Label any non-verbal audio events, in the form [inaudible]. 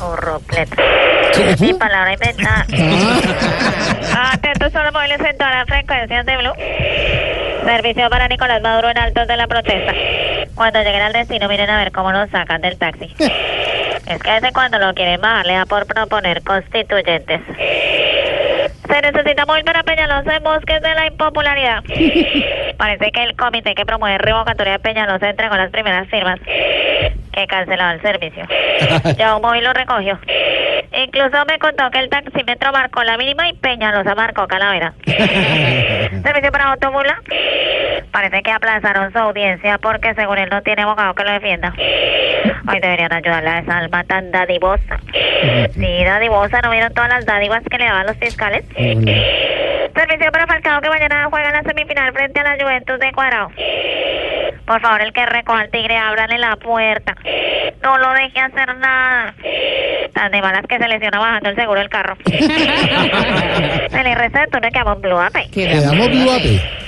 Churrupleta. Mi palabra inventada. Atentos a los móviles en todas las frecuencias de Blue. Servicio para Nicolás Maduro en altos de la protesta. Cuando lleguen al destino, miren a ver cómo nos sacan del taxi. [laughs] Es que veces cuando lo quieren bajar, le da por proponer constituyentes. Se necesita móvil para Peñalosa en bosques de la impopularidad. [laughs] Parece que el comité que promueve revocatoria de Peñalosa entregó las primeras firmas que cancelaba el servicio. Ya un móvil lo recogió. Incluso me contó que el taxímetro marcó la mínima y Peñalosa marcó Calavera. [laughs] Servicio para automula. Parece que aplazaron su audiencia porque según él no tiene abogado que lo defienda. Hoy deberían ayudarle a esa alma tan dadivosa. Sí, dadivosa, ¿no vieron todas las dádivas que le daban los fiscales? Servicio para Falcao que mañana juega la semifinal frente a la Juventus de Cuadrado. Por favor, el que recoja al tigre, ábrale la puerta. No lo deje hacer nada. Tan de malas que se lesiona bajando el seguro del carro. [laughs] se le receta, no quedamos blue, ape. Quedamos blue, ape.